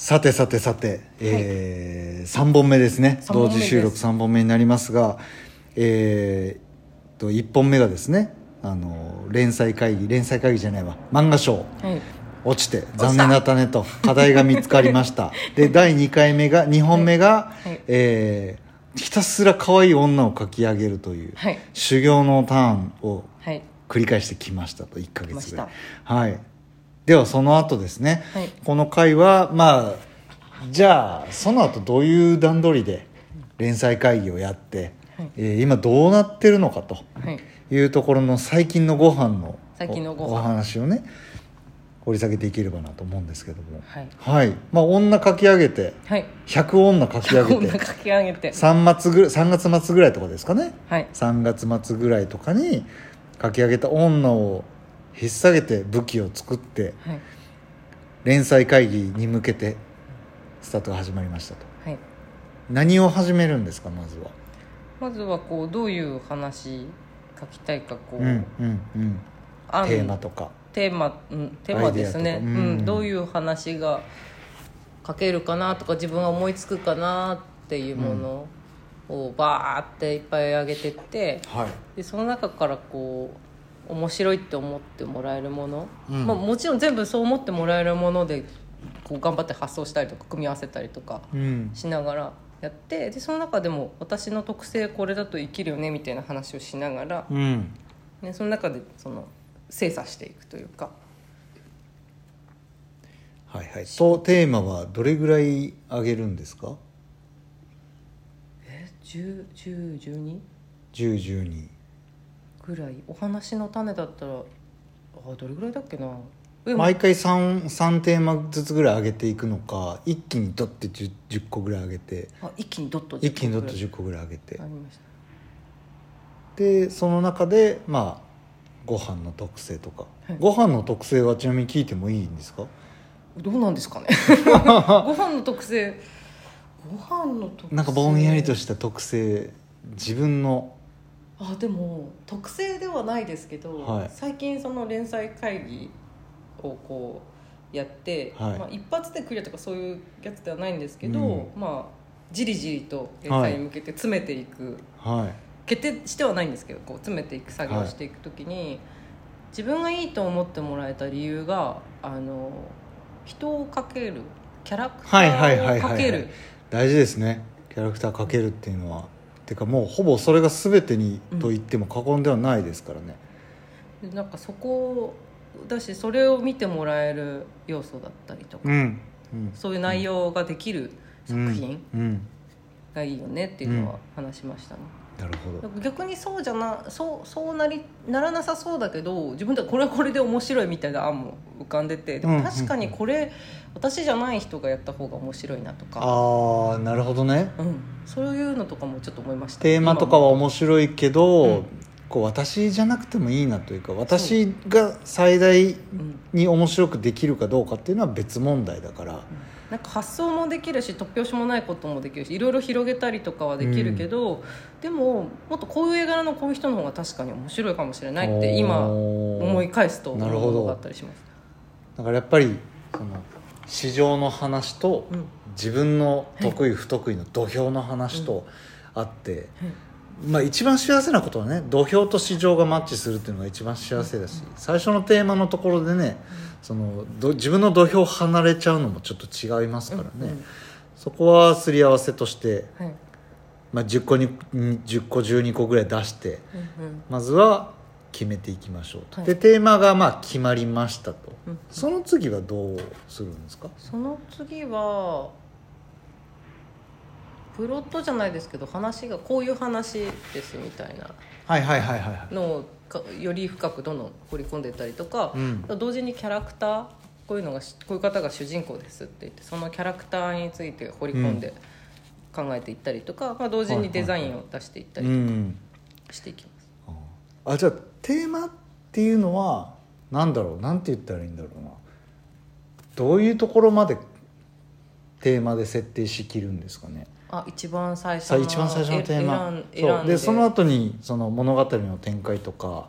さてさてさて、えー3本目ですね。三本目です。同時収録3本目になりますが、えー、と1本目がですねあの連載会議連載会議じゃないわ。漫画賞。はい。落ちて残念だったねと課題が見つかりました。で第2回目が2本目が、はい。えーひたすら可愛い女を描き上げるという、はい。修行のターンをはい。繰り返してきましたと1ヶ来まし月ぐらいた。はいではその後ですね、はい。この回はまあじゃあその後どういう段取りで連載会議をやって、はい。えー今どうなってるのかとはい。いうところの最近のご飯の最近のご飯。おお話をね掘り下げていければなと思うんですけども。はい。はい。まあ女書き上げてはい。100女書き上げてな書き上げて。3月ぐ3月末ぐらいとかですかね。はい。3月末ぐらいとかに書き上げた女を引っ提げて武器を作ってはい連載会議に向けてスタートが始まりましたと。はい。何を始めるんですかまずは？まずはこうどういう話書きたいかこう、うんうんうん。案テーマとか。テーマ、うん、テーマですね。アイデアとか。ううん。ん、どういう話が書けるかなとか自分が思いつくかなっていうものをバーっていっぱい上げてってはい。でその中からこう面白いって思ってもらえるもの、うん。まあ、もちろん全部そう思ってもらえるものでこう頑張って発想したりとか組み合わせたりとかうん。しながらやってでその中でも私の特性これだと生きるよねみたいな話をしながら、うん。ね、その中でその精査していくというか。はいはい。とテーマはどれぐらい上げるんですか？え10 10 12 1012ぐらいお話の種だったらあどれぐらいだっけな。え毎回 3, 3テーマずつぐらい上げていくのか一気にドッて 10, 10個ぐらい上げてあ一気にドッと一気にドッと10 10個ぐらい上げて。ありました。でその中でまあご飯の特性とか、はい。ご飯の特性はちなみに聞いてもいいんですか？どうなんですかね。ご飯の特性。ご飯の特性。なんかぼんやりとした特性自分のあでも特性ではないですけど、はい。最近その連載会議をこうやって、はい。まあ、一発でクリアとかそういうやつではないんですけど、うん。まあじりじりと連載に向けて詰めていく、はい。決定してはないんですけどこう詰めていく作業をしていくときに、自分がいいと思ってもらえた理由があの人をかけるキャラクタはいはいはいはいーをかける。大事ですね。キャラクターかけるっていうのはてかもうほぼそれが全てにうんと言っても過言ではないですからね、でなんかそこだしそれを見てもらえる要素だったりとか、うん。うん。そういう内容ができる作品うん。うん。がいいよねっていうのは話しましたね、なるほど。逆にそうじゃなそうそうなりならなさそうだけど自分ではこれはこれで面白いみたいな案も浮かんでてでうんうんも確かにこれ、私じゃない人がやった方が面白いなとか、ああなるほどね。うん、そういうのとかもちょっと思いました。テーマとかは面白いけど、うん。こう私じゃなくてもいいなというか私が最大うん。に面白くできるかどうかっていうのは別問題だから、なんか発想もできるし突拍子もないこともできるしいろいろ広げたりとかはできるけど、でももっとこういう絵柄のこういう人の方が確かに面白いかもしれないって今思思い返すと思うなるほどものがあったりします。だからやっぱりその市場の話とうん。自分の得意不得意の土俵の話とあって、まあ一番幸せなことはね土俵と市場がマッチするっていうのが一番幸せだし、最初のテーマのところでねそのど自分の土俵離れちゃうのもちょっと違いますからね、うんうん。そこはすり合わせとして、はい。まあ、10個に10個12個ぐらい出してうんうん。まずは決めていきましょうと、はい。でテーマがまあ決まりましたと、うん。その次はどうするんですか？その次はプロットじゃないですけど話がこういう話ですみたいな。はいはいはいはいはい。のをかより深くどんどん掘り込んでいったりとか、うん。同時にキャラクターこういうのがしこういう方が主人公ですって言ってそのキャラクターについて掘り込んで考えていったりとか、まあ、同時にデザインを出していったうりん。していきます、あじゃあテーマっていうのはなんだろう？なんて言ったらいいんだろうな。どういうところまでテーマで設定しきるんですかね？あ一番最初さの一番最初のテーマ。そう。で。その後にその物語の展開とか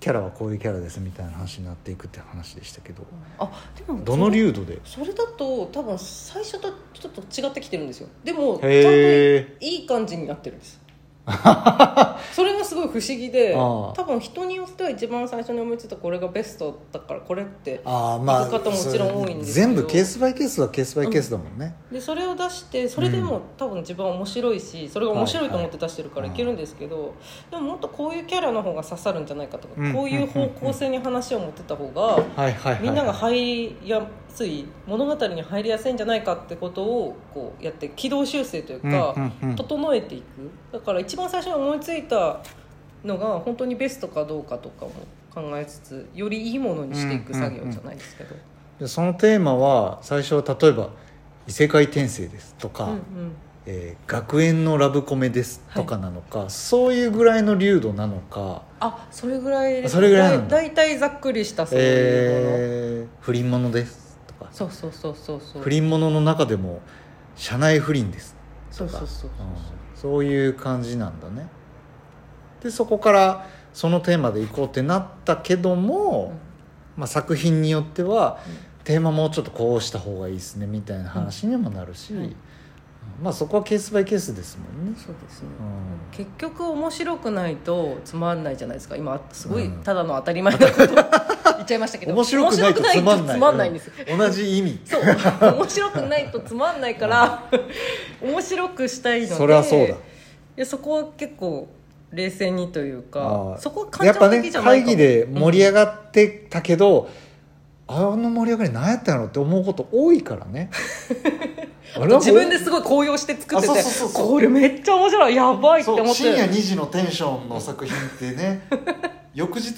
キャラはこういうキャラですみたいな話になっていくって話でしたけど。あでもどの流度で？それだと多分最初とちょっと違ってきてるんですよ。でもちゃんとへいい感じになってるんです それがすごい不思議で多分人によっては一番最初に思いついたこれがベストだからこれってああまあ方もちろん多いんですけど。全部ケースバイケースはケースバイケースだもんね、でそれを出してそれでも多分自分は面白いしそれが面白いと思って出してるからはい。いけるんですけど、でももっとこういうキャラの方が刺さるんじゃないかとか、うん。こういう方向性に話を持ってた方がはいはいはいみんなが入りやすい物語に入りやすいんじゃないかってことをこうやって軌道修正というか、整えていく。だから一番最初に思いついたのが本当にベストかどうかとかも考えつつよりいいものにしていく作業じゃないですけど。でそのテーマは最初は例えば「異世界転生です」とか、うんうん。えー学園のラブコメです」とかなのか、そういうぐらいの流度なのか、あそれぐらいですそれぐらいなんだ。だいたいざっくりしたそういうもの、えー不倫ものです」とか。そうそうそうそうそう。不倫ものの中でも「社内不倫です」そうそうそうそうう。ん。そういう感じなんだね。でそこからそのテーマでいこうってなったけども、まあ、作品によっては、テーマもうちょっとこうした方がいいですねみたいな話にもなるし、まあそこはケースバイケースですもんね。そうですね、うん。結局面白くないとつまんないじゃないですか。今すごいうん。ただの当たり前なことちゃいましたけど面白くないとつまんない。んないんです。うん同じ意味。そう。面白くないとつまんないから 面白くしたいのでそれはそうだ。いやそこは結構冷静にというあかー。そこは感やっぱね情的じゃないかも。会議で盛り上がってたけど、あの盛り上がり何やったんやろって思うこと多いからね。自分ですごい高揚して作っててこれめっちゃ面白いやばいって思って。深夜2時のテンションの作品ってね。翌日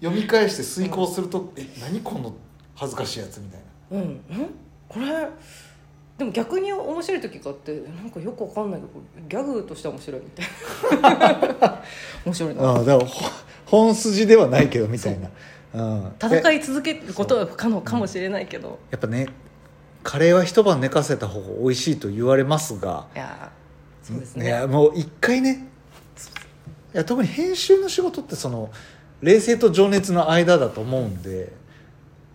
読み返して遂行すると「え何この恥ずかしいやつ」みたいな。うん、ん？これでも逆に面白い時があってなんかよくわかんないけどギャグとしては面白いみたいな。面白いな。ああだからほ本筋ではないけどみたいな。う。ん。戦いい続けることは不可能かもしれないけど。やっぱねカレーは一晩寝かせた方が美味しいと言われますがいやーそうですいねやもう一回ねいや特に編集の仕事ってその冷静と情熱の間だと思うんで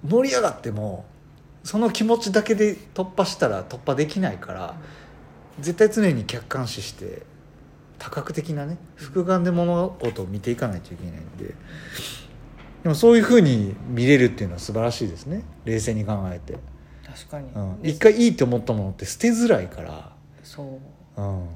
盛り上がってもその気持ちだけで突破したら突破できないから絶対常に客観視して多角的なね複眼で物事を見ていかないといけないんででもそういうふうに見れるっていうのは素晴らしいですね。冷静に考えて、確かに、うん、で一回いいって思ったものって捨てづらいから、そう。うん、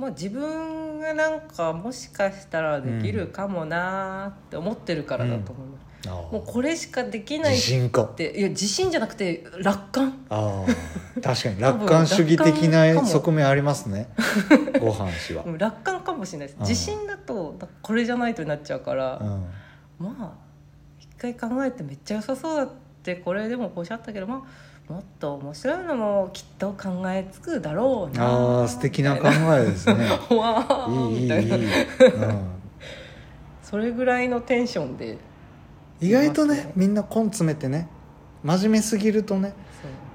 まあ自分がなんかもしかしたらできるかもなーって思ってるからだと思います、あもうこれしかできないっ自信か。ていや自信じゃなくて楽観。ああ確かに楽観主義的なも側面ありますね。ご飯氏は、うん楽観かもしれないです。うん。自信だとだこれじゃないとになっちゃうから、うん、まあ一回考えてめっちゃ良さそうだってこれでもこうしちゃったけどまあもっと面白いのもきっと考えつくだろうな。ああ素敵な考えですね。わーいいいいいい、みたいな。うん、それぐらいのテンションで。意外とねね。みんな根詰めてね真面目すぎるとね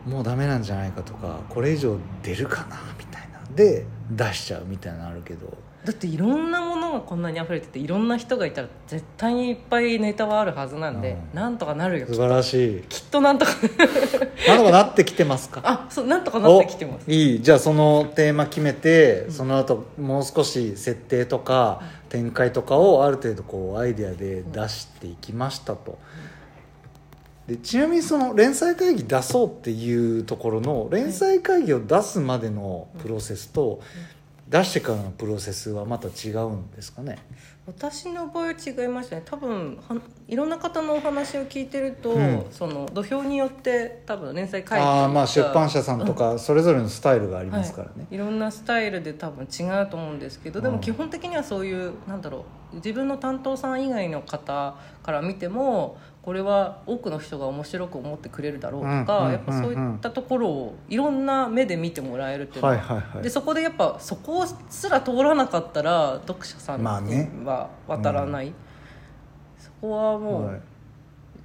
もうダメなんじゃないかとかこれ以上出るかなみたいな。んで出しちゃうみたいなのあるけど。だっていろんなものがこんなに溢れてていろんな人がいたら絶対にいっぱいネタはあるはずなんで、うん。なんとかなるよ。素晴らしい。きっとなんとか。なんとかなってきてますか？あそうなんとかなってきてます。おいい。じゃあそのテーマ決めて、その後もう少し設定とか展開とかをある程度こうアイデアで出していきましたと。でちなみにその連載会議出そうっていうところの連載会議を出すまでのプロセスと出してからのプロセスはまた違うんですかね？私の場合は違いましたね。多分はいろんな方のお話を聞いてると、うん。その土俵によって多分連載会議ああまあ出版社社さんとかそれぞれのスタイルがありますからね、い。ろんなスタイルで多分違うと思うんですけどでうん。も基本的にはそういうなんだろう自分の担当さん以外の方から見てもこれは多くの人が面白く思ってくれるだろうとか、うんやっぱそういったところをいろんな目で見てもらえるっていうのは、はいはいはい。でそこでやっぱそこすら通らなかったら読者さんにまあねは渡らない、そこはもう、はい。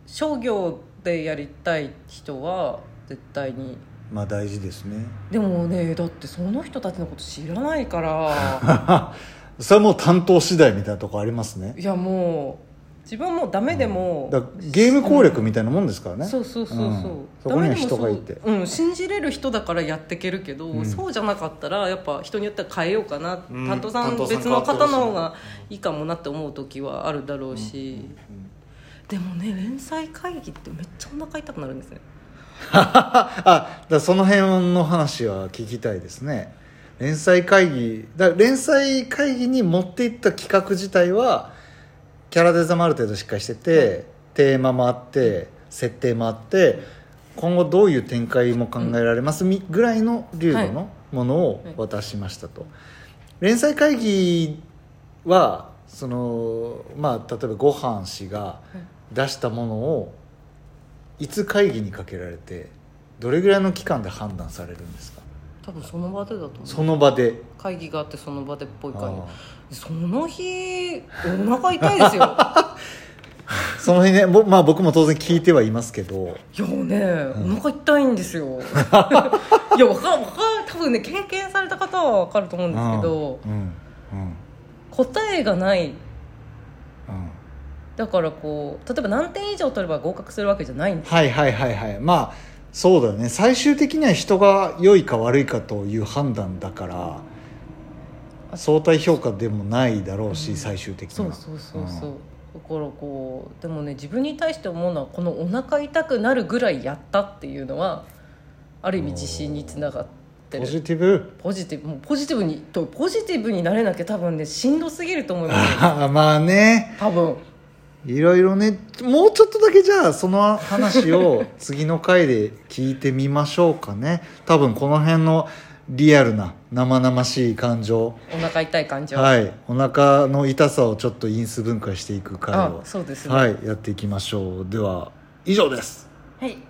商業でやりたい人は絶対に。まあ大事ですね。でもねだってその人たちのこと知らないから。それはもう担当次第みたいなとこありますね。いやもう自分はもうダメでも、ゲーム攻略みたいなもんですからね、そうそうそうそう、うん。そこには人がいて。ううん、信じれる人だからやっていけるけど、うん。そうじゃなかったらやっぱ人によっては変えようかな、うん。担当さん別の方の方がいいかもなって思う時はあるだろうし、でもね連載会議ってめっちゃお腹痛くなるんですね。あだその辺の話は聞きたいですね。連載会議だ連載会議に持っていった企画自体はキャラデザもある程度しっかりしてて、テーマもあって設定もあって今後どういう展開も考えられますみぐらいの流度のものを渡しましたと、連載会議はそのまあ例えばごはん氏が出したものをいつ会議にかけられてどれぐらいの期間で判断されるんですか？多分その場でだと思う。その場で会議があってその場でっぽい感あじその日お腹痛いですよ。その日ねぼ、まあ、僕も当然聞いてはいますけど。いやね、お腹痛いんですよ。いやわかるわかる多分ね経験された方は分かると思うんですけど。うんうん。答えがない。うん。だからこう例えば何点以上取れば合格するわけじゃないんです。はいはいはいはい。まあそうだよね。最終的には人が良いか悪いかという判断だから相対評価でもないだろうし、最終的には。そうそうそうそう、だからこうでもね自分に対して思うのはこのお腹痛くなるぐらいやったっていうのはある意味自信につながってポるジティブ。ポジティブ。もうポジティブにとポジティブになれなきゃ多分ねしんどすぎると思います。よ あまあね。多分。いろいろね。もうちょっとだけじゃあその話を 次の回で聞いてみましょうかね。多分この辺のリアルな生々しい感情。お腹痛い感じは、はい。お腹の痛さをちょっと因数分解していく回あをそうですね。はいやっていきましょう。では以上です。はい